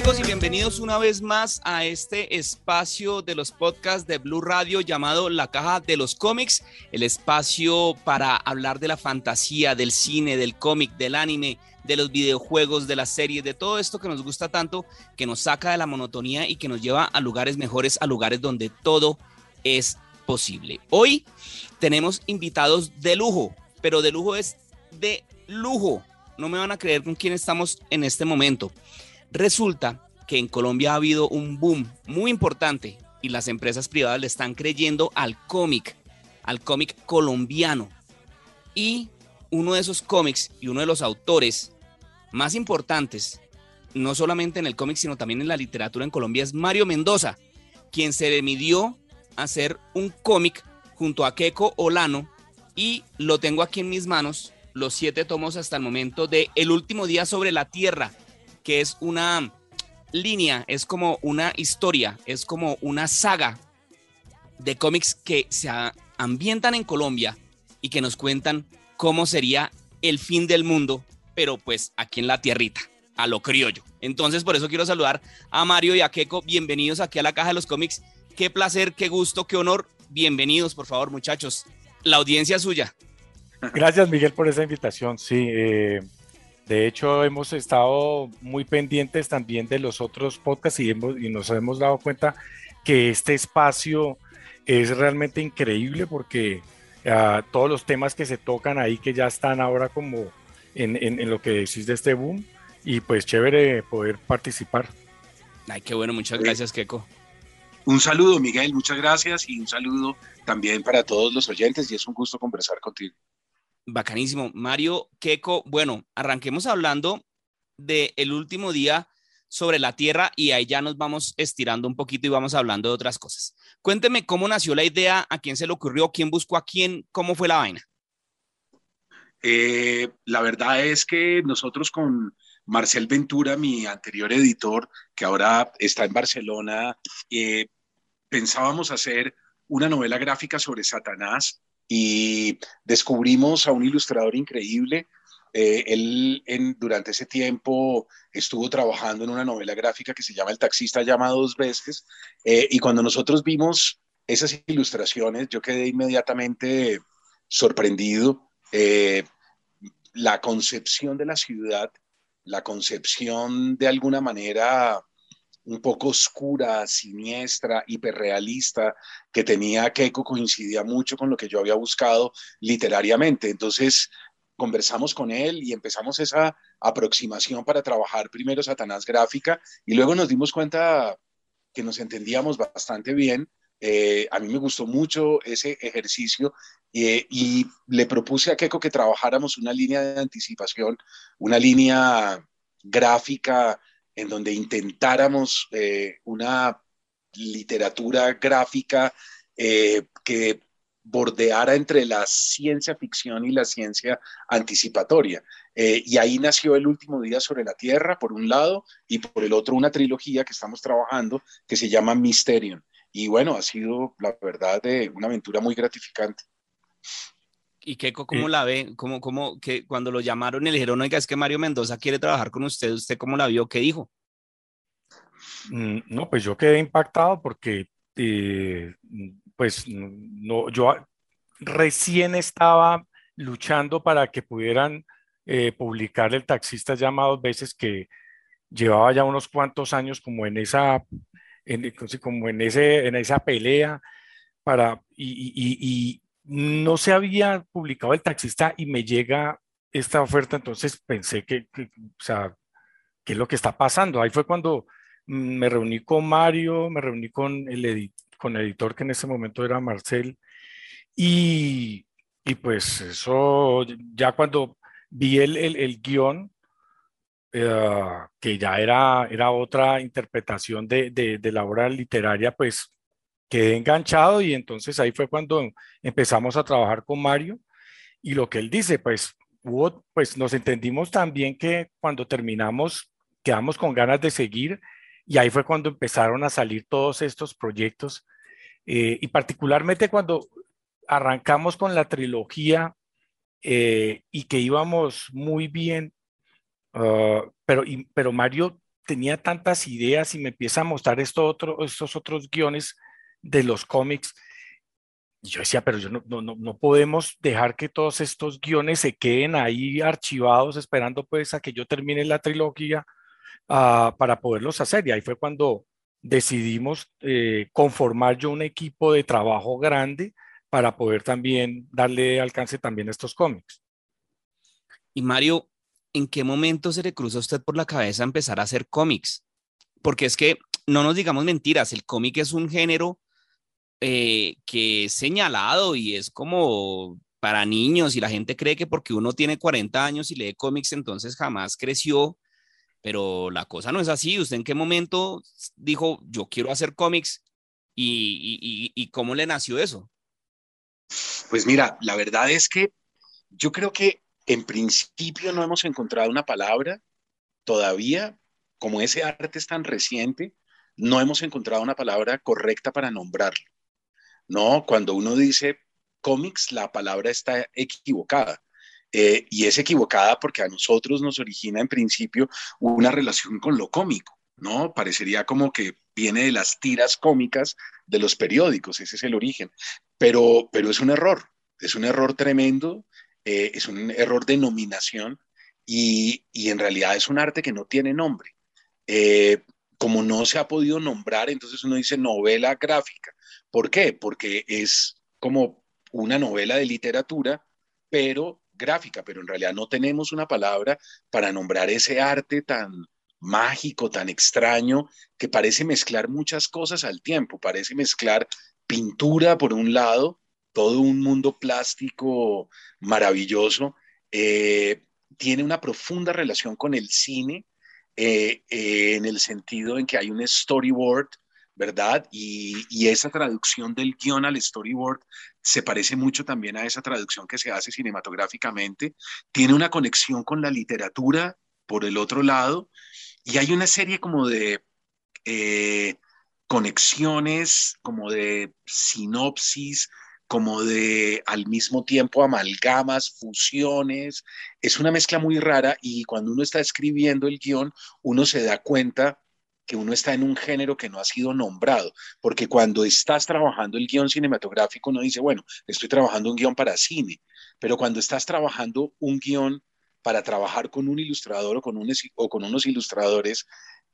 Amigos y bienvenidos una vez más a este espacio de los podcasts de Blue Radio llamado La Caja de los Cómics, el espacio para hablar de la fantasía, del cine, del cómic, del anime, de los videojuegos, de las series, de todo esto que nos gusta tanto, que nos saca de la monotonía y que nos lleva a lugares mejores, a lugares donde todo es posible. Hoy tenemos invitados de lujo, pero de lujo es de lujo. No me van a creer con quién estamos en este momento. Resulta que en Colombia ha habido un boom muy importante y las empresas privadas le están creyendo al cómic, al cómic colombiano. Y uno de esos cómics y uno de los autores más importantes, no solamente en el cómic, sino también en la literatura en Colombia, es Mario Mendoza, quien se a hacer un cómic junto a Keiko Olano y lo tengo aquí en mis manos, los siete tomos hasta el momento de El último día sobre la Tierra, que es una línea, es como una historia, es como una saga de cómics que se ambientan en Colombia y que nos cuentan cómo sería el fin del mundo, pero pues aquí en la tierrita, a lo criollo. Entonces, por eso quiero saludar a Mario y a Keiko. Bienvenidos aquí a la Caja de los Cómics. Qué placer, qué gusto, qué honor. Bienvenidos, por favor, muchachos. La audiencia suya. Gracias, Miguel, por esa invitación. Sí, eh, de hecho, hemos estado muy pendientes también de los otros podcasts y, hemos, y nos hemos dado cuenta que este espacio es realmente increíble porque uh, todos los temas que se tocan ahí, que ya están ahora como en, en, en, lo que decís de este boom, y pues chévere poder participar. Ay, qué bueno, muchas gracias, Keiko. Un saludo, Miguel, muchas gracias y un saludo también para todos los oyentes y es un gusto conversar contigo. Bacanísimo. Mario, Keiko, bueno, arranquemos hablando del el último día sobre la Tierra y ahí ya nos vamos estirando un poquito y vamos hablando de otras cosas. Cuénteme cómo nació la idea, a quién se le ocurrió, quién buscó a quién, cómo fue la vaina. Eh, la verdad es que nosotros con Marcel Ventura, mi anterior editor, que ahora está en Barcelona, eh, pensábamos hacer una novela gráfica sobre Satanás y descubrimos a un ilustrador increíble. Eh, él en, durante ese tiempo estuvo trabajando en una novela gráfica que se llama El taxista llama dos veces eh, y cuando nosotros vimos esas ilustraciones yo quedé inmediatamente sorprendido. Eh, la concepción de la ciudad, la concepción de alguna manera un poco oscura, siniestra, hiperrealista que tenía Keiko coincidía mucho con lo que yo había buscado literariamente. Entonces conversamos con él y empezamos esa aproximación para trabajar primero Satanás gráfica y luego nos dimos cuenta que nos entendíamos bastante bien. Eh, a mí me gustó mucho ese ejercicio eh, y le propuse a Keiko que trabajáramos una línea de anticipación, una línea gráfica en donde intentáramos eh, una literatura gráfica eh, que bordeara entre la ciencia ficción y la ciencia anticipatoria. Eh, y ahí nació el último día sobre la Tierra, por un lado, y por el otro una trilogía que estamos trabajando que se llama Mysterium. Y bueno, ha sido, la verdad, de una aventura muy gratificante. ¿Y Keiko cómo la ve? ¿Cómo, cómo, que cuando lo llamaron y le dijeron, oiga, es que Mario Mendoza quiere trabajar con usted, ¿usted cómo la vio? ¿Qué dijo? Mm, No, pues yo quedé impactado porque, eh, pues, no, yo recién estaba luchando para que pudieran eh, publicar El taxista llama dos veces que llevaba ya unos cuantos años como en esa, en, como en, ese, en esa pelea para, y, no se había publicado el taxista y me llega esta oferta, entonces pensé que, que, o sea, ¿qué es lo que está pasando? Ahí fue cuando me reuní con Mario, me reuní con el, con el editor que en ese momento era Marcel, y, y pues eso, ya cuando vi el, el, el guion, eh, que ya era, era otra interpretación de, de, de, la obra literaria, pues quedé enganchado y entonces ahí fue cuando empezamos a trabajar con Mario y lo que él dice, pues hubo, pues nos entendimos también que cuando terminamos quedamos con ganas de seguir y ahí fue cuando empezaron a salir todos estos proyectos eh, y particularmente cuando arrancamos con la trilogía eh, y que íbamos muy bien Uh, pero, pero Mario tenía tantas ideas y me empieza a mostrar esto otro, estos otros guiones de los cómics. Yo decía, pero yo no, no, no podemos dejar que todos estos guiones se queden ahí archivados esperando pues a que yo termine la trilogía uh, para poderlos hacer. Y ahí fue cuando decidimos eh, conformar yo un equipo de trabajo grande para poder también darle alcance también a estos cómics. Y Mario, ¿en qué momento se le cruza a usted por la cabeza empezar a hacer cómics? Porque es que no nos digamos mentiras, el cómic es un género eh, que es señalado y es como para niños y la gente cree que porque uno tiene 40 años y lee cómics entonces jamás creció, pero la cosa no es así. ¿Usted en qué momento dijo yo quiero hacer cómics y, cómo le nació eso? Pues mira, la verdad es que yo creo que en principio no hemos encontrado una palabra todavía, como ese arte es tan reciente, no hemos encontrado una palabra correcta para nombrarlo. No, cuando uno dice cómics, la palabra está equivocada. Eh, y es equivocada porque a nosotros nos origina en principio una relación con lo cómico, ¿no? Parecería como que viene de las tiras cómicas de los periódicos, ese es el origen. Pero, pero es un error, es un error tremendo eh, es un error de nominación y, y, en realidad es un arte que no tiene nombre. Eh, como no se ha podido nombrar, entonces uno dice novela gráfica. ¿Por qué? Porque es como una novela de literatura, pero gráfica, pero en realidad no tenemos una palabra para nombrar ese arte tan mágico, tan extraño, que parece mezclar muchas cosas al tiempo, parece mezclar pintura por un lado todo un mundo plástico maravilloso, eh, tiene una profunda relación con el cine eh, eh, en el sentido en que hay un storyboard, ¿verdad? Y, y, esa traducción del guion al storyboard se parece mucho también a esa traducción que se hace cinematográficamente. Tiene una conexión con la literatura por el otro lado y hay una serie como de conexiones, como de sinopsis, como de al mismo tiempo amalgamas, fusiones. Es una mezcla muy rara y cuando uno está escribiendo el guion, uno se da cuenta que uno está en un género que no ha sido nombrado, porque cuando estás trabajando el guion cinematográfico, uno dice, bueno, estoy trabajando un guion para cine, pero cuando estás trabajando un guion para trabajar con un ilustrador o con, unos ilustradores,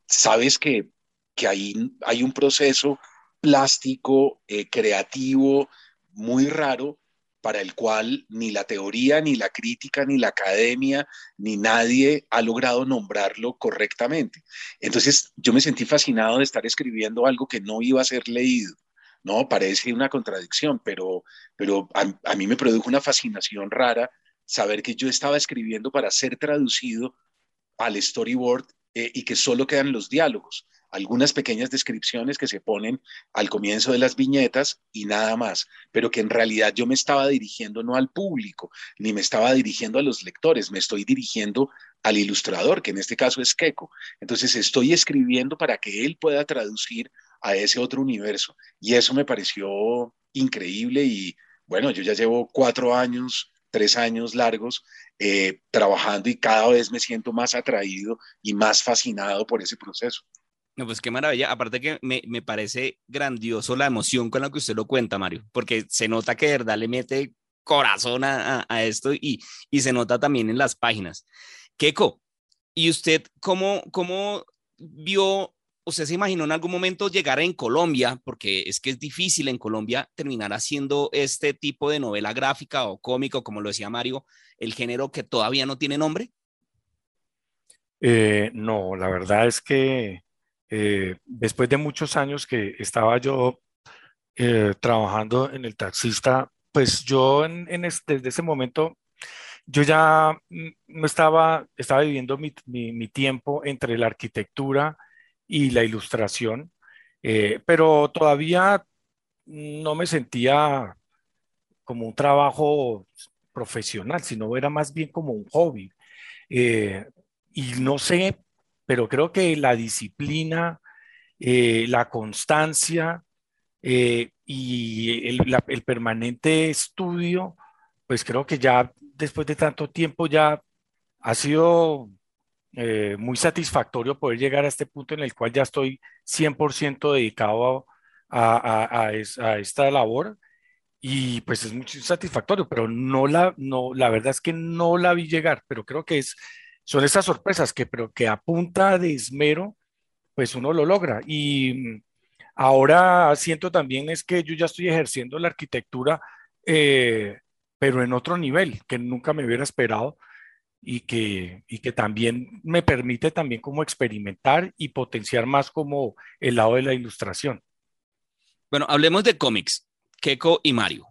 sabes que, que hay, hay un proceso plástico, eh, creativo, muy raro para el cual ni la teoría, ni la crítica, ni la academia, ni nadie ha logrado nombrarlo correctamente. Entonces yo me sentí fascinado de estar escribiendo algo que no iba a ser leído. No, parece una contradicción, pero, pero a, mí me produjo una fascinación rara saber que yo estaba escribiendo para ser traducido al storyboard eh, y que solo quedan los diálogos algunas pequeñas descripciones que se ponen al comienzo de las viñetas y nada más, pero que en realidad yo me estaba dirigiendo no al público, ni me estaba dirigiendo a los lectores, me estoy dirigiendo al ilustrador, que en este caso es Keiko. Entonces estoy escribiendo para que él pueda traducir a ese otro universo. Y eso me pareció increíble y bueno, yo ya llevo cuatro años, tres años largos eh, trabajando y cada vez me siento más atraído y más fascinado por ese proceso. No, pues qué maravilla. Aparte que me, me, parece grandioso la emoción con la que usted lo cuenta, Mario, porque se nota que de verdad le mete corazón a, a, esto y, y, se nota también en las páginas. Keiko, ¿y usted cómo, cómo vio ¿usted se imaginó en algún momento llegar en Colombia, porque es que es difícil en Colombia terminar haciendo este tipo de novela gráfica o cómico, como lo decía Mario, el género que todavía no tiene nombre? Eh, no, la verdad es que eh, después de muchos años que estaba yo eh, trabajando en el taxista, pues yo en, en es- desde ese momento, yo ya no estaba, estaba viviendo mi, tiempo entre la arquitectura y la ilustración, eh, pero todavía no me sentía como un trabajo profesional, sino era más bien como un hobby. Y no sé, pero creo que la disciplina, eh, la constancia eh, y el, la- el permanente estudio, pues creo que ya después de tanto tiempo ya ha sido eh, muy satisfactorio poder llegar a este punto en el cual ya estoy 100% dedicado a, a- a es- a esta labor. Y pues es muy satisfactorio, pero no la, no, la verdad es que no la vi llegar, pero creo que es, son esas sorpresas que, pero que a punta de esmero, pues uno lo logra. Y mm, ahora siento también es que yo ya estoy ejerciendo la arquitectura, eh, pero en otro nivel, que nunca me hubiera esperado y que, y que también me permite también como experimentar y potenciar más como el lado de la ilustración. Bueno, hablemos de cómics, Keiko y Mario.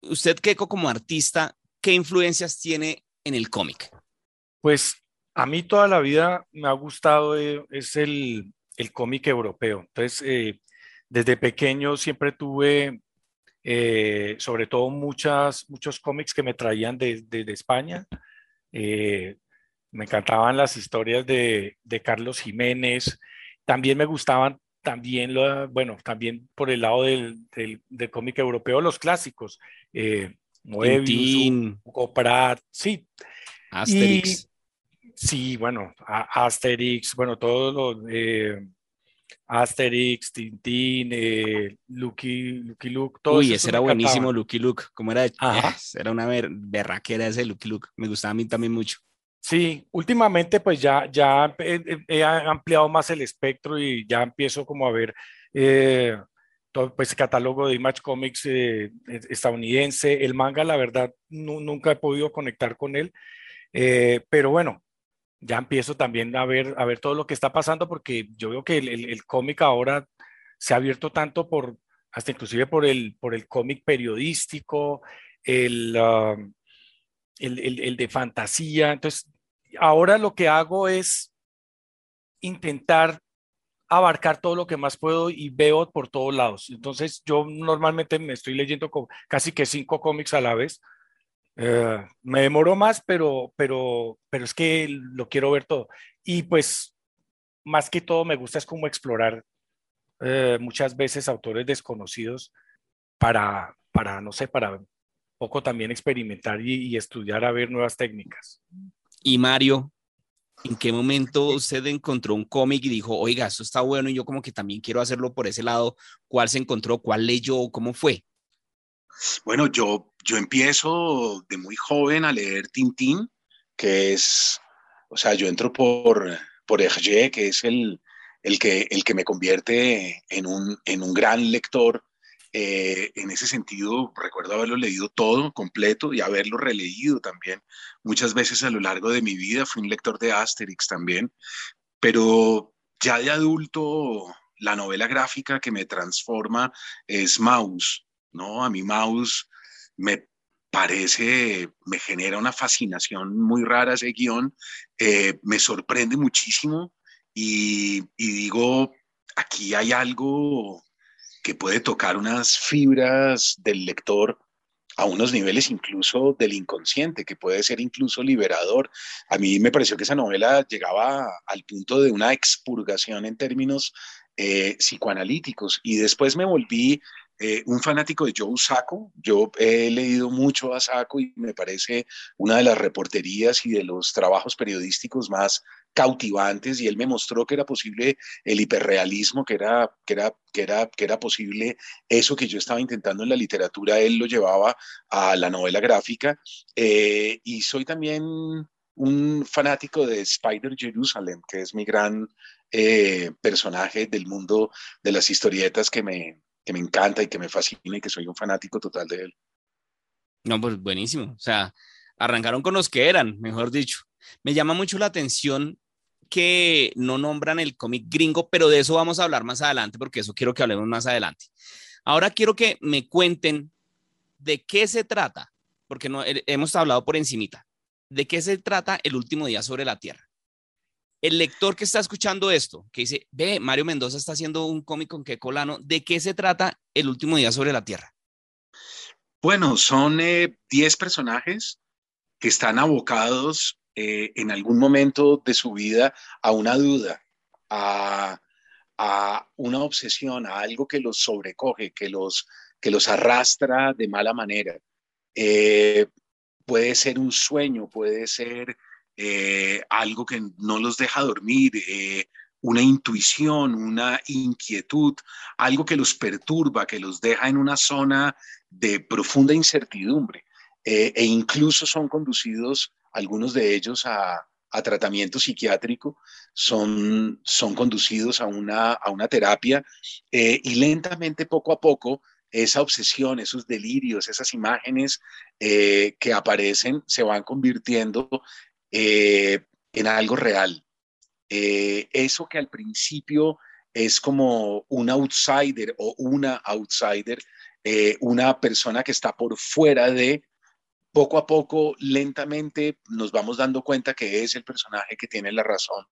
Usted, Keiko, como artista, ¿qué influencias tiene en el cómic? Pues a mí toda la vida me ha gustado eh, es el, el cómic europeo. Entonces, eh, desde pequeño siempre tuve, eh, sobre todo, muchas, muchos cómics que me traían de, de- de España. Me encantaban las historias de, de Carlos Jiménez. También me gustaban, también, lo, bueno, también por el lado del, del, del cómic europeo, los clásicos. Moebius, Hugo Pratt, sí, Asterix. Sí, bueno, a- Asterix, bueno, todos los eh, Asterix, Tintín, eh, Lucky, Lucky Luke, todos Uy, ese era buenísimo. Lucky Luke. Como era? Ajá. Eh, era una ber- berraquera ese Lucky Luke. Me gustaba a mí también mucho. Sí, últimamente pues ya, ya he, he- ampliado más el espectro y ya empiezo como a ver eh, todo pues catálogo de Image Comics eh, estadounidense. El manga, la verdad, nu- nunca he podido conectar con él, eh, pero bueno, ya empiezo también a ver, a ver todo lo que está pasando porque yo veo que el, el- cómic ahora se ha abierto tanto por, hasta inclusive por el, por el cómic periodístico, el, ah, el, de fantasía. Entonces, ahora lo que hago es intentar abarcar todo lo que más puedo y veo por todos lados. Entonces, yo normalmente me estoy leyendo casi que cinco cómics a la vez. Eh, me demoro más, pero, pero, pero es que lo quiero ver todo. Y pues, más que todo, me gusta es como explorar eh, muchas veces autores desconocidos para, para, no sé, para poco también experimentar y, y estudiar a ver nuevas técnicas. Y Mario, ¿en qué momento usted encontró un cómic y dijo, oiga, esto está bueno y yo como que también quiero hacerlo por ese lado? ¿Cuál se encontró? ¿Cuál leyó? ¿Cómo fue? Bueno, yo, yo empiezo de muy joven a leer Tintín, que es, o sea, yo entro por, por Hergé, que es el, el, que, el que me convierte en un, en un gran lector. Eh, en ese sentido, recuerdo haberlo leído todo completo y haberlo releído también muchas veces a lo largo de mi vida. Fui un lector de Asterix también, pero ya de adulto, la novela gráfica que me transforma es Maus, ¿no? A mí Maus me parece, me genera una fascinación muy rara ese guion, eh, me sorprende muchísimo y, digo, aquí hay algo que puede tocar unas fibras del lector a unos niveles incluso del inconsciente, que puede ser incluso liberador. A mí me pareció que esa novela llegaba al punto de una expurgación en términos eh, psicoanalíticos y después me volví eh, un fanático de Joe Sacco. Yo he leído mucho a Sacco y me parece una de las reporterías y de los trabajos periodísticos más cautivantes y él me mostró que era posible el hiperrealismo, que era, que era, que era, que era posible eso que yo estaba intentando en la literatura, él lo llevaba a la novela gráfica. Eh, y soy también un fanático de Spider Jerusalem, que es mi gran eh, personaje del mundo de las historietas que me, que me encanta y que me fascina y que soy un fanático total de él. No, pues buenísimo. O sea, arrancaron con los que eran, mejor dicho. Me llama mucho la atención que no nombran el cómic gringo, pero de eso vamos a hablar más adelante, porque eso quiero que hablemos más adelante. Ahora quiero que me cuenten de qué se trata, porque no, hemos hablado por encimita. ¿De qué se trata el último día sobre la Tierra? El lector que está escuchando esto, que dice, ve, Mario Mendoza está haciendo un cómic con qué colano, ¿de qué se trata el último día sobre la Tierra? Bueno, son 10 eh, personajes que están abocados eh, en algún momento de su vida a una duda, a, una obsesión, a algo que los sobrecoge, que los, que los arrastra de mala manera. Eh, puede ser un sueño, puede ser eh, algo que no los deja dormir, una intuición, una inquietud, algo que los perturba, que los deja en una zona de profunda incertidumbre e incluso son conducidos algunos de ellos a, tratamiento psiquiátrico, son, son conducidos a una, a una terapia eh, y lentamente, poco a poco, esa obsesión, esos delirios, esas imágenes eh, que aparecen se van convirtiendo eh, en algo real. eso que al principio es como un outsider o una outsider, una persona que está por fuera de, poco a poco, lentamente, nos vamos dando cuenta que es el personaje que tiene la razón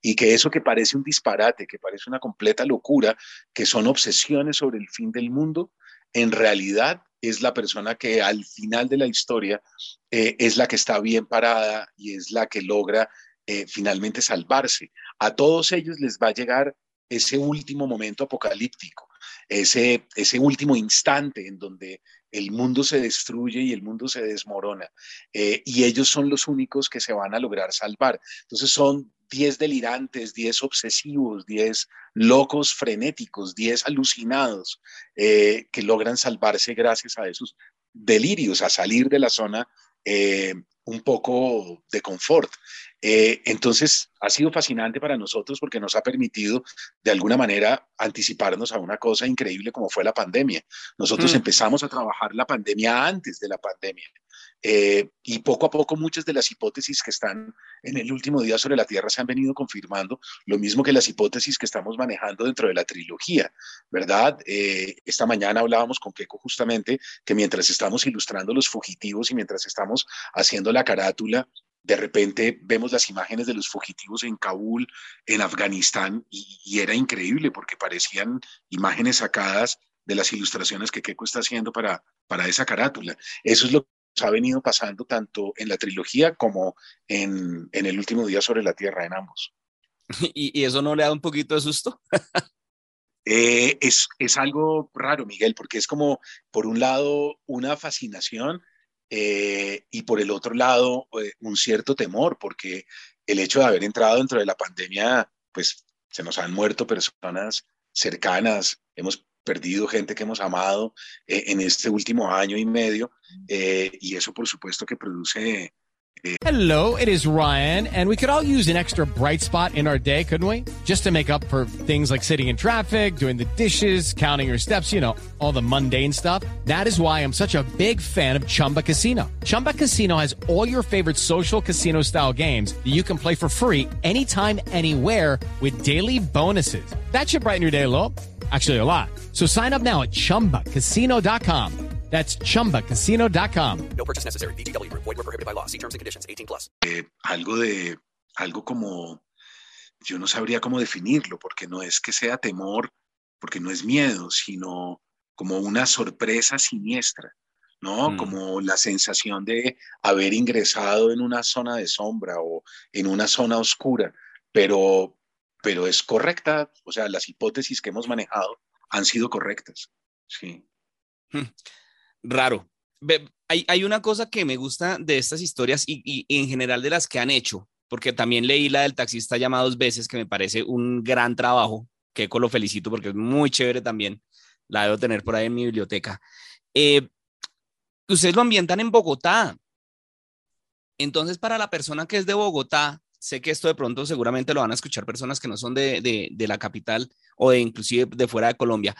y que eso que parece un disparate, que parece una completa locura, que son obsesiones sobre el fin del mundo, en realidad es la persona que al final de la historia eh, es la que está bien parada y es la que logra eh, finalmente salvarse. A todos ellos les va a llegar ese último momento apocalíptico, ese, ese último instante en donde el mundo se destruye y el mundo se desmorona. Eh, y ellos son los únicos que se van a lograr salvar. Entonces son 10 delirantes, 10 obsesivos, 10 locos frenéticos, 10 alucinados eh, que logran salvarse gracias a esos delirios, a salir de la zona eh, un poco de confort. Eh, entonces, ha sido fascinante para nosotros porque nos ha permitido, de alguna manera, anticiparnos a una cosa increíble como fue la pandemia. Nosotros mm. empezamos a trabajar la pandemia antes de la pandemia. Eh, y poco a poco muchas de las hipótesis que están en el último día sobre la Tierra se han venido confirmando, lo mismo que las hipótesis que estamos manejando dentro de la trilogía, ¿verdad? Eh, esta mañana hablábamos con Keiko justamente que mientras estamos ilustrando los fugitivos y mientras estamos haciendo la carátula de repente vemos las imágenes de los fugitivos en Kabul, en Afganistán, y, era increíble porque parecían imágenes sacadas de las ilustraciones que Keiko está haciendo para, para esa carátula. Eso es lo ha venido pasando tanto en la trilogía como en, el último día sobre la Tierra, en ambos. ¿Y, eso no le da un poquito de susto? Eh, es, es algo raro, Miguel, porque es como, por un lado, una fascinación eh, y por el otro lado, eh, un cierto temor, porque el hecho de haber entrado dentro de la pandemia, pues se nos han muerto personas cercanas, hemos perdido gente que hemos amado eh, en este último año y medio, mm. eh, y eso por supuesto que produce eh, Hello, it is Ryan, and we could all use an extra bright spot in our day, couldn't we? Just to make up for things like sitting in traffic, doing the dishes, counting your steps, you know, all the mundane stuff. That is why I'm such a big fan of Chumba Casino. Chumba Casino has all your favorite social casino style games that you can play for free anytime, anywhere with daily bonuses. That should brighten your day a little. Actually, a lot. So sign up now at chumbacasino.com. That's chumbacasino.com. No purchase necessary. BGW. Void were prohibited by law. See terms and conditions 18 plus. Eh, algo de, algo como, yo no sabría cómo definirlo, porque no es que sea temor, porque no es miedo, sino como una sorpresa siniestra, ¿no? Mm. Como la sensación de haber ingresado en una zona de sombra o en una zona oscura, pero, pero es correcta, o sea, las hipótesis que hemos manejado han sido correctas, sí. Hmm raro. Hay, una cosa que me gusta de estas historias y, en general de las que han hecho, porque también leí la del taxista llamado dos veces, que me parece un gran trabajo, que lo felicito porque es muy chévere también. La debo tener por ahí en mi biblioteca. Eh, ustedes lo ambientan en Bogotá. Entonces, para la persona que es de Bogotá, sé que esto de pronto seguramente lo van a escuchar personas que no son de, de, de la capital o de inclusive de fuera de Colombia.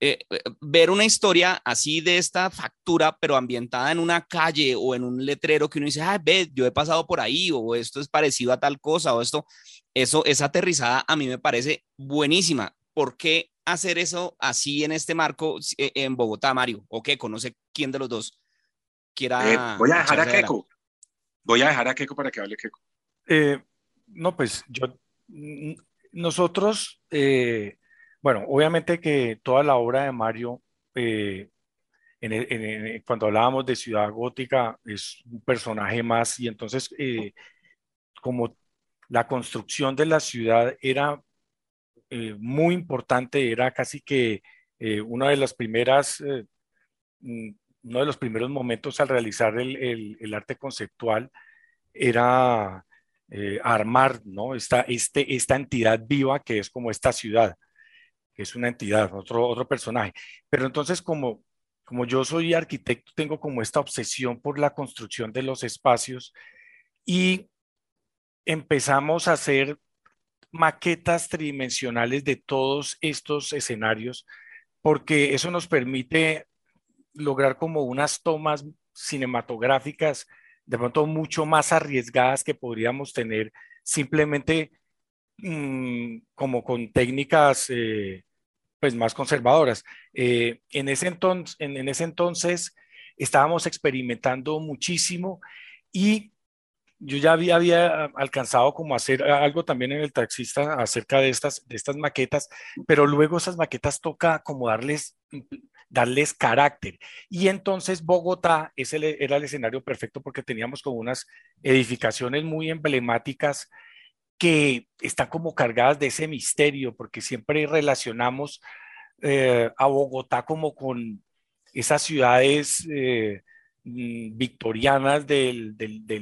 Eh, eh, ver una historia así de esta factura, pero ambientada en una calle o en un letrero que uno dice, ah, ve, yo he pasado por ahí, o esto es parecido a tal cosa, o esto, eso, esa aterrizada a mí me parece buenísima. ¿Por qué hacer eso así en este marco eh, en Bogotá, Mario? ¿O qué? ¿Conoce quién de los dos quiera? Eh, voy a dejar a Keiko. Voy a dejar a Keiko para que hable Keiko. Eh, no, pues yo, nosotros, eh, bueno, obviamente que toda la obra de Mario, eh, en cuando hablábamos de Ciudad Gótica, es un personaje más y entonces como la construcción de la ciudad era muy importante, era casi que una de las primeras, mm, uno de los primeros momentos al realizar el- el arte conceptual era eh, armar, ¿no? Esta, este, esta entidad viva que es como esta ciudad, que es una entidad, otro, otro personaje. Pero entonces como, como yo soy arquitecto, tengo como esta obsesión por la construcción de los espacios y empezamos a hacer maquetas tridimensionales de todos estos escenarios, porque eso nos permite lograr como unas tomas cinematográficas de pronto mucho más arriesgadas que podríamos tener simplemente mm, como con técnicas eh, pues más conservadoras. Eh, en ese entonces, en, en ese entonces estábamos experimentando muchísimo y yo ya había, había alcanzado como hacer algo también en el taxista acerca de estas, de estas maquetas, pero luego esas maquetas toca como darles, darles carácter. Y entonces Bogotá ese era el escenario perfecto porque teníamos como unas edificaciones muy emblemáticas que están como cargadas de ese misterio, porque siempre relacionamos eh, a Bogotá como con esas ciudades eh, victorianas del,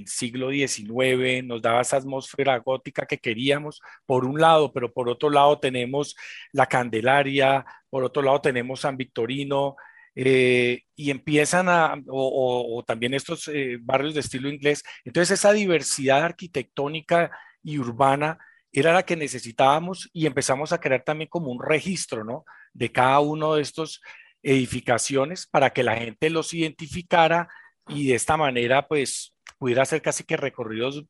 siglo XIX, nos daba esa atmósfera gótica que queríamos, por un lado, pero por otro lado tenemos la Candelaria, por otro lado tenemos San Victorino, eh, y empiezan a, o también estos eh, barrios de estilo inglés. Entonces esa diversidad arquitectónica y urbana era la que necesitábamos y empezamos a crear también como un registro, ¿no? De cada uno de estos edificaciones para que la gente los identificara y de esta manera pues pudiera hacer casi que recorridos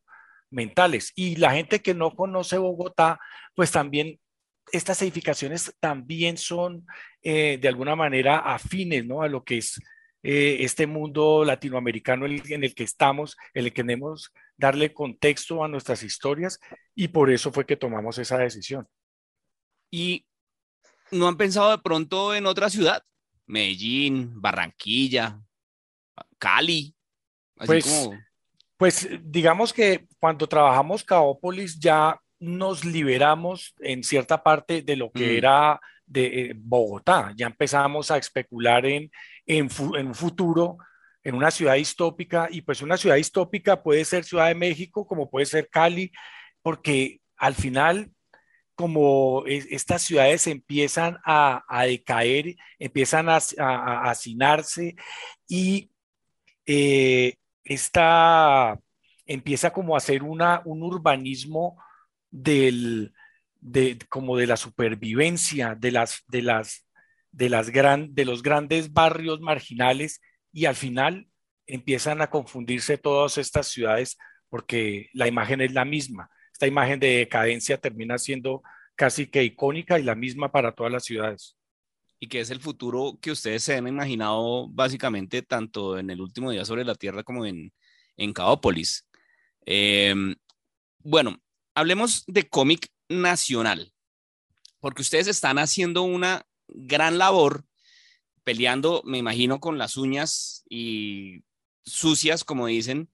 mentales. Y la gente que no conoce Bogotá, pues también estas edificaciones también son eh, de alguna manera afines ¿no? a lo que es eh, este mundo latinoamericano en el que estamos, en el que queremos darle contexto a nuestras historias y por eso fue que tomamos esa decisión. ¿Y no han pensado de pronto en otra ciudad? Medellín, Barranquilla, Cali. Así pues, como... pues digamos que cuando trabajamos Caópolis ya nos liberamos en cierta parte de lo que mm. era de eh, Bogotá. Ya empezamos a especular en, en, en, un futuro, en una ciudad distópica, y pues una ciudad distópica puede ser Ciudad de México, como puede ser Cali, porque al final, como es, estas ciudades empiezan a, a decaer, empiezan a, a, a hacinarse y eh, esta empieza como a ser una, un urbanismo del, de, como de la supervivencia de, las, de, las, de, las gran, de los grandes barrios marginales y al final empiezan a confundirse todas estas ciudades porque la imagen es la misma. Esta imagen de decadencia termina siendo casi que icónica y la misma para todas las ciudades. Y que es el futuro que ustedes se han imaginado básicamente tanto en el último día sobre la Tierra como en, en Caópolis. Eh, bueno, hablemos de cómic nacional, porque ustedes están haciendo una gran labor peleando, me imagino, con las uñas y sucias, como dicen,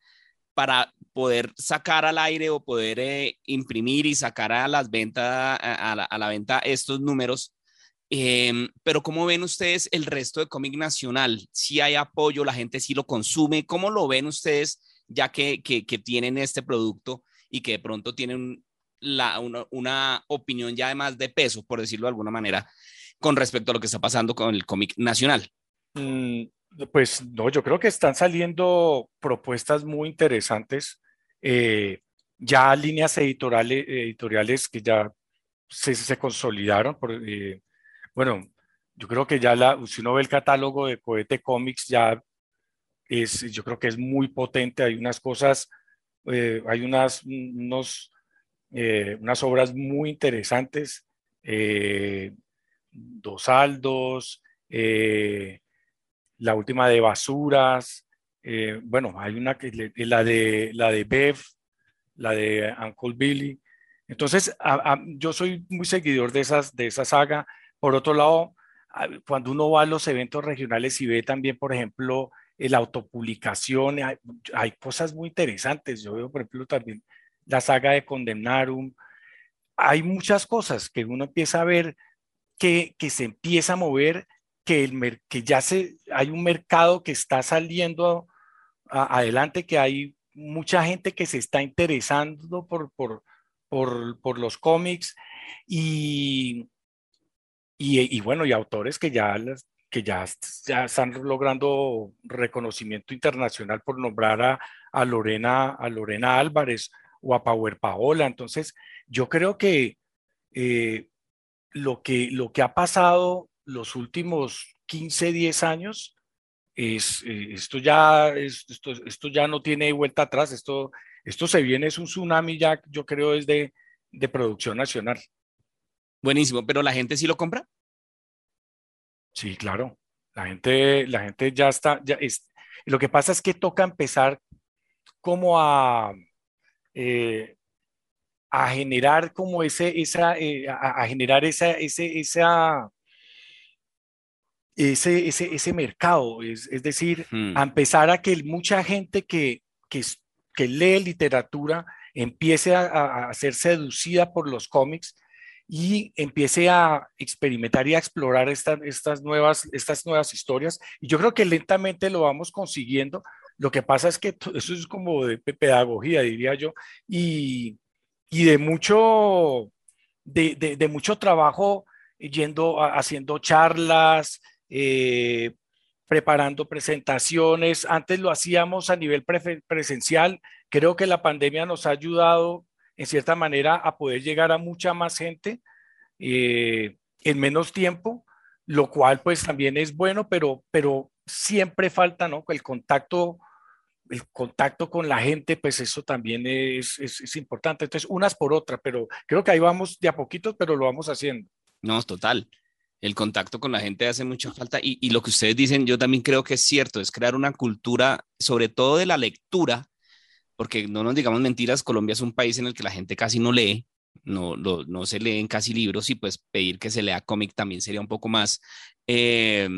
para poder sacar al aire o poder eh, imprimir y sacar a las ventas, a, a, la, a la venta estos números. Eh, pero ¿cómo ven ustedes el resto de cómic nacional? Si hay apoyo, la gente sí lo consume. ¿Cómo lo ven ustedes ya que, que, que tienen este producto y que de pronto tienen la, una, una, opinión ya además de peso, por decirlo de alguna manera, con respecto a lo que está pasando con el cómic nacional. Mm, Pues no, yo creo que están saliendo propuestas muy interesantes, eh, ya líneas editoriales, editoriales que ya se, consolidaron. Eh, bueno, yo creo que ya si uno ve el catálogo de Cohete Comics, ya es, yo creo que es muy potente. Hay unas cosas, eh, hay unas, unas obras muy interesantes. Dos Aldos, la última de Basuras. Bueno, hay una que la de la de Bev, la de Uncle Billy. Entonces, yo soy muy seguidor de, esas, de esa saga. Por otro lado, cuando uno va a los eventos regionales y ve también, por ejemplo, la autopublicación, hay, cosas muy interesantes. Yo veo, por ejemplo, también la saga de Condemnarum. Hay muchas cosas que uno empieza a ver que, que se empieza a mover, que, el, que ya se, hay un mercado que está saliendo adelante, que hay mucha gente que se está interesando por, por, por, los cómics y, y, bueno, y autores que ya, que ya, ya están logrando reconocimiento internacional por nombrar a, a, Lorena, a Lorena Álvarez o a Power Paola. Entonces, yo creo que, eh, lo, que lo que ha pasado los últimos 15, 10 años es, eh, esto, ya, esto, esto ya no tiene vuelta atrás, esto, esto se viene, es un tsunami ya, yo creo, es de, producción nacional. Buenísimo, pero la gente sí lo compra. Sí, claro. La gente, la gente ya está, ya es, lo que pasa es que toca empezar como a, eh, a generar como ese, esa, eh, a, generar esa, ese, esa, ese, ese, ese mercado, es, es decir, hmm. a empezar a que mucha gente que, que, que lee literatura empiece a, a, ser seducida por los cómics y empiece a experimentar y a explorar estas, nuevas, estas nuevas historias. Y yo creo que lentamente lo vamos consiguiendo. Lo que pasa es que eso es como de pedagogía, diría yo, y, y de, mucho, de, de, mucho trabajo yendo, haciendo charlas, eh, preparando presentaciones. Antes lo hacíamos a nivel presencial. Creo que la pandemia nos ha ayudado en cierta manera a poder llegar a mucha más gente eh, en menos tiempo, lo cual pues también es bueno, pero, pero siempre falta, ¿no? El contacto, el contacto con la gente, pues eso también es, es, es importante. Entonces, unas por otras, pero creo que ahí vamos de a poquitos, pero lo vamos haciendo. No, total el contacto con la gente hace mucha falta y, lo que ustedes dicen, yo también creo que es cierto, es crear una cultura, sobre todo de la lectura, porque no nos digamos mentiras, Colombia es un país en el que la gente casi no lee, no, no se leen casi libros y pues pedir que se lea cómic también sería un poco más eh,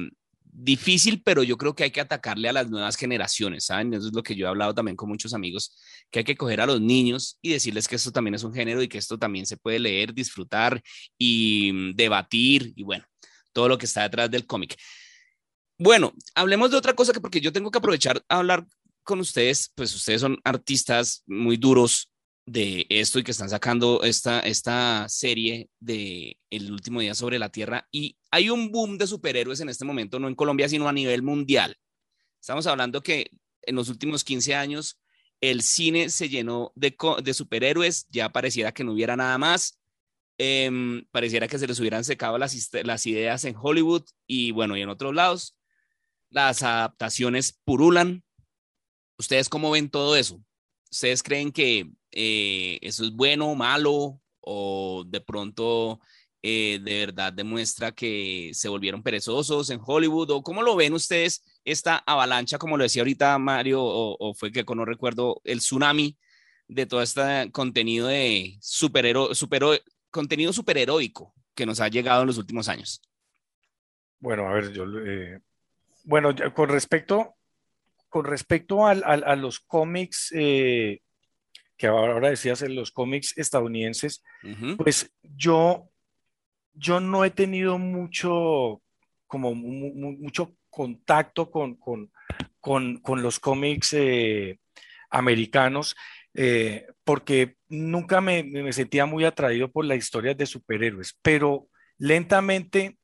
difícil, pero yo creo que hay que atacarle a las nuevas generaciones, ¿saben? Eso es lo que yo he hablado también con muchos amigos, que hay que coger a los niños y decirles que esto también es un género y que esto también se puede leer, disfrutar y mm, debatir y bueno, todo lo que está detrás del cómic. Bueno, hablemos de otra cosa que porque yo tengo que aprovechar a hablar con ustedes, pues ustedes son artistas muy duros de esto y que están sacando esta, esta serie de El último día sobre la Tierra y hay un boom de superhéroes en este momento, no en Colombia, sino a nivel mundial. Estamos hablando que en los últimos 15 años el cine se llenó de, de superhéroes, ya pareciera que no hubiera nada más. Em, pareciera que se les hubieran secado las, las ideas en Hollywood y bueno, y en otros lados. Las adaptaciones purulan. ¿Ustedes cómo ven todo eso? ¿Ustedes creen que eh, eso es bueno o malo? ¿O de pronto eh, de verdad demuestra que se volvieron perezosos en Hollywood? ¿O cómo lo ven ustedes esta avalancha, como lo decía ahorita Mario, o, fue que no recuerdo, el tsunami de todo este contenido de superhéroe, super, contenido superheroico que nos ha llegado en los últimos años? Bueno, a ver, yo, eh, bueno, con respecto, con respecto a, los cómics, eh, que ahora decías, en los cómics estadounidenses, pues yo, yo no he tenido mucho, como mucho contacto con, con, con, los cómics eh, americanos. Eh, porque nunca me, sentía muy atraído por las historias de superhéroes, pero lentamente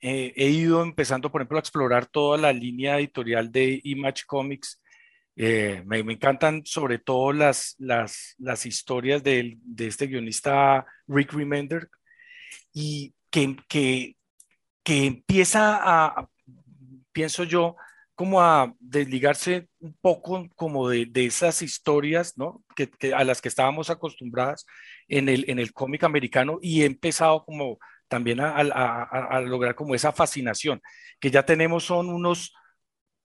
eh, he ido empezando, por ejemplo, a explorar toda la línea editorial de Image Comics. Eh, me, me, encantan sobre todo las, las, las historias de, de, este guionista Rick Remender y que, que, que empieza a, pienso yo, como a desligarse un poco como de, de esas historias, ¿no? Que, que, a las que estábamos acostumbradas en el, en el cómic americano y he empezado como también a, a, a, lograr como esa fascinación, que ya tenemos son unos,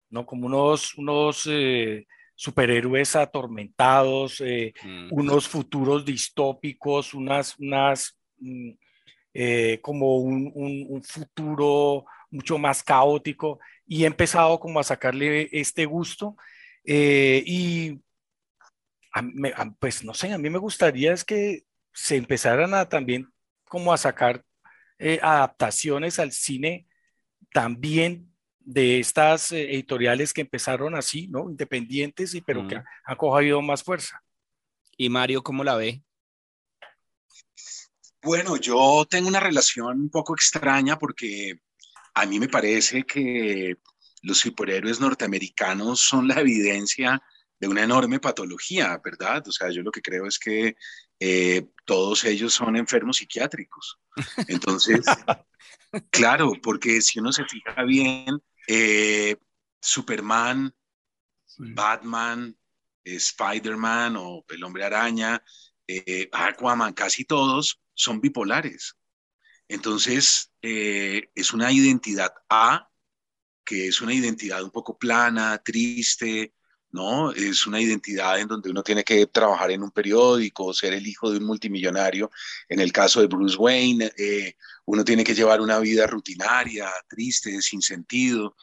¿no? Como unos, unos eh, superhéroes atormentados, eh, mm. unos futuros distópicos, unas, unas mm, eh, como un, un, un, futuro mucho más caótico y he empezado como a sacarle este gusto eh, y a, me, a, pues no sé, a mí me gustaría es que se empezaran a también como a sacar eh, adaptaciones al cine también de estas eh, editoriales que empezaron así, ¿no? Independientes, y, pero mm. que han cogido más fuerza. ¿Y Mario cómo la ve? Bueno, yo tengo una relación un poco extraña porque a mí me parece que los superhéroes norteamericanos son la evidencia de una enorme patología, ¿verdad? O sea, yo lo que creo es que eh, todos ellos son enfermos psiquiátricos. Entonces, claro, porque si uno se fija bien, eh, Superman, Batman, Spider-Man o el hombre araña, eh, Aquaman, casi todos son bipolares. Entonces, eh, es una identidad A, que es una identidad un poco plana, triste, ¿no? Es una identidad en donde uno tiene que trabajar en un periódico, ser el hijo de un multimillonario. En el caso de Bruce Wayne, eh, uno tiene que llevar una vida rutinaria, triste, sin sentido,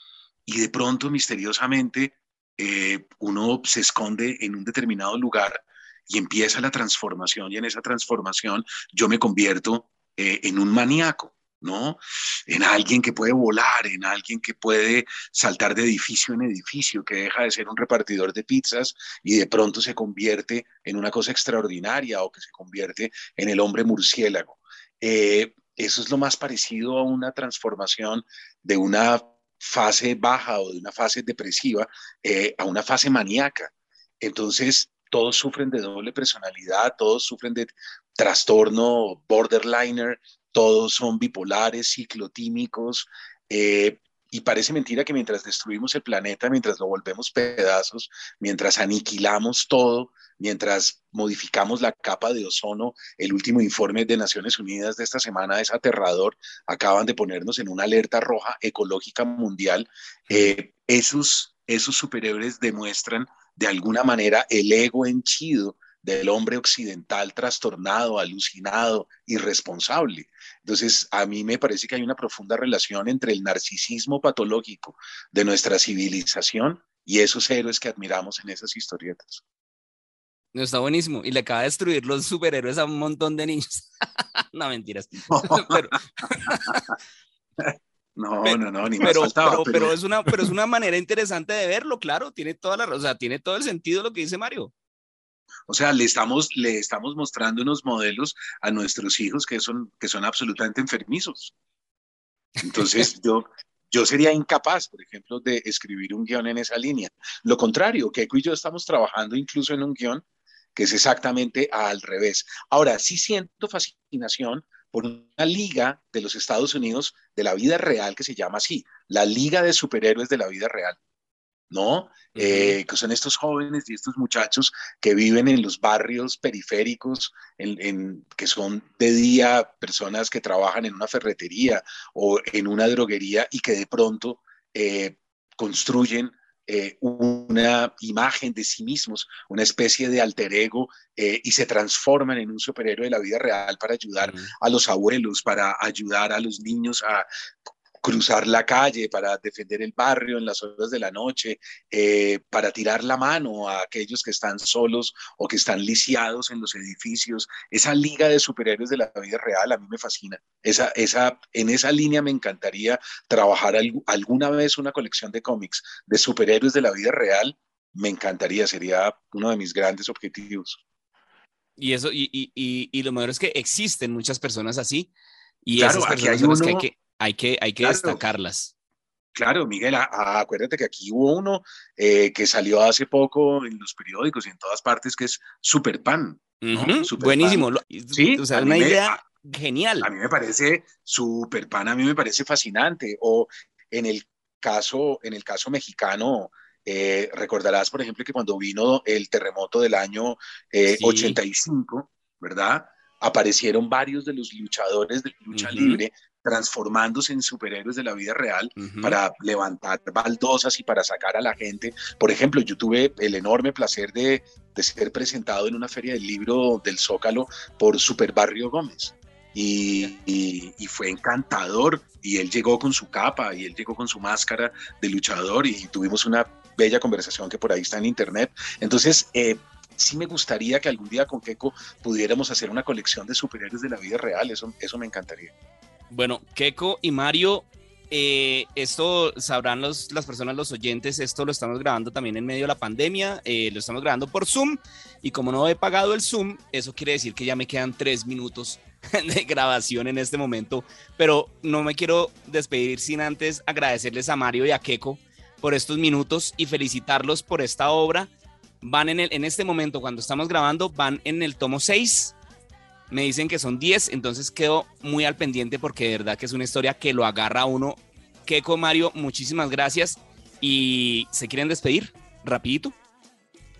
y de pronto, misteriosamente, eh, uno se esconde en un determinado lugar y empieza la transformación, y en esa transformación yo me convierto eh, en un maníaco. ¿no? En alguien que puede volar, en alguien que puede saltar de edificio en edificio, que deja de ser un repartidor de pizzas y de pronto se convierte en una cosa extraordinaria o que se convierte en el hombre murciélago. Eh, eso es lo más parecido a una transformación de una fase baja o de una fase depresiva eh, a una fase maníaca. Entonces, todos sufren de doble personalidad, todos sufren de trastorno borderliner, todos son bipolares, ciclotímicos, eh, y parece mentira que mientras destruimos el planeta, mientras lo volvemos pedazos, mientras aniquilamos todo, mientras modificamos la capa de ozono, el último informe de Naciones Unidas de esta semana es aterrador, acaban de ponernos en una alerta roja ecológica mundial, eh, esos, esos superhéroes demuestran de alguna manera el ego henchido del hombre occidental trastornado, alucinado, irresponsable. Entonces, a mí me parece que hay una profunda relación entre el narcisismo patológico de nuestra civilización y esos héroes que admiramos en esas historietas. No, está buenísimo. Y le acaba de destruir los superhéroes a un montón de niños. no, mentiras. pero... No, no, no, ni pero, faltaba, pero, pero, es una, pero es una manera interesante de verlo, claro, tiene toda la, o sea, tiene todo el sentido lo que dice Mario. O sea, le estamos, le estamos mostrando unos modelos a nuestros hijos que son, que son absolutamente enfermizos. Entonces, yo, yo sería incapaz, por ejemplo, de escribir un guion en esa línea. Lo contrario, Keiko y yo estamos trabajando incluso en un guion que es exactamente al revés. Ahora, sí siento fascinación por una liga de los Estados Unidos de la vida real que se llama así, la Liga de Superhéroes de la Vida Real. ¿No? Eh, que son estos jóvenes y estos muchachos que viven en los barrios periféricos, en, que son de día personas que trabajan en una ferretería o en una droguería y que de pronto eh, construyen eh, una imagen de sí mismos, una especie de alter ego y se transforman en un superhéroe de la vida real para ayudar a los abuelos, para ayudar a los niños a cruzar la calle para defender el barrio en las horas de la noche, eh, para tirar la mano a aquellos que están solos o que están lisiados en los edificios. Esa liga de superhéroes de la vida real a mí me fascina. Esa, esa, en esa línea me encantaría trabajar alguna vez una colección de cómics de superhéroes de la vida real. Me encantaría, sería uno de mis grandes objetivos. Y eso, y, y, y, y lo mejor es que existen muchas personas así. Y claro, esas aquí hay personas uno, que hay que Hay que, hay que Claro. destacarlas. Claro, Miguel, a- a- acuérdate que aquí hubo uno eh, que salió hace poco en los periódicos y en todas partes, que es Super Pan. Superpan. Buenísimo. Lo- Sí, o sea, una me- idea a- genial. A mí me parece Super Pan, a mí me parece fascinante. O en el caso, en el caso mexicano, eh, recordarás, por ejemplo, que cuando vino el terremoto del año eh, Sí. 85, ¿verdad? Aparecieron varios de los luchadores de lucha libre transformándose en superhéroes de la vida real para levantar baldosas y para sacar a la gente. Por ejemplo, yo tuve el enorme placer de, de ser presentado en una feria del libro del Zócalo por Super Barrio Gómez. Y, y- y fue encantador. Y él llegó con su capa y él llegó con su máscara de luchador y tuvimos una bella conversación que por ahí está en internet. Entonces, eh, sí me gustaría que algún día con Keiko pudiéramos hacer una colección de superhéroes de la vida real. Eso, eso me encantaría. Bueno, Keiko y Mario, eh, esto sabrán los, las personas, los oyentes, esto lo estamos grabando también en medio de la pandemia, eh, lo estamos grabando por Zoom y como no he pagado el Zoom, eso quiere decir que ya me quedan tres minutos de grabación en este momento, pero no me quiero despedir sin antes agradecerles a Mario y a Keiko por estos minutos y felicitarlos por esta obra. Van en, el, en este momento, cuando estamos grabando, van en el tomo 6 me dicen que son 10, entonces quedo muy al pendiente porque de verdad que es una historia que lo agarra a uno. Keiko, Mario, muchísimas gracias. ¿Y se quieren despedir? Rapidito.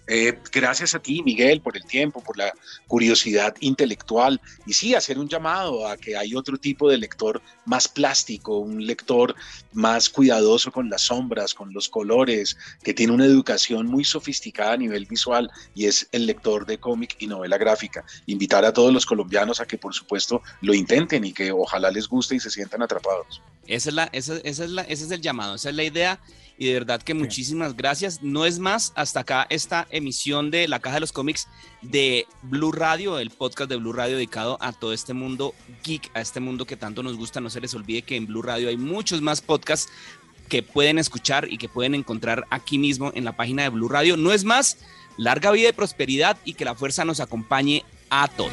Eh, gracias a ti, Miguel, por el tiempo, por la curiosidad intelectual y sí, hacer un llamado a que hay otro tipo de lector más plástico, un lector más cuidadoso con las sombras, con los colores, que tiene una educación muy sofisticada a nivel visual y es el lector de cómic y novela gráfica. Invitar a todos los colombianos a que por supuesto lo intenten y que ojalá les guste y se sientan atrapados. Esa es la, esa, esa es la, ese es el llamado, esa es la idea. Y de verdad que muchísimas gracias. No es más, hasta acá esta emisión de La Caja de los Cómics de Blue Radio, el podcast de Blue Radio dedicado a todo este mundo geek, a este mundo que tanto nos gusta. No se les olvide que en Blue Radio hay muchos más podcasts que pueden escuchar y que pueden encontrar aquí mismo en la página de Blue Radio. No es más, larga vida y prosperidad y que la fuerza nos acompañe a todos.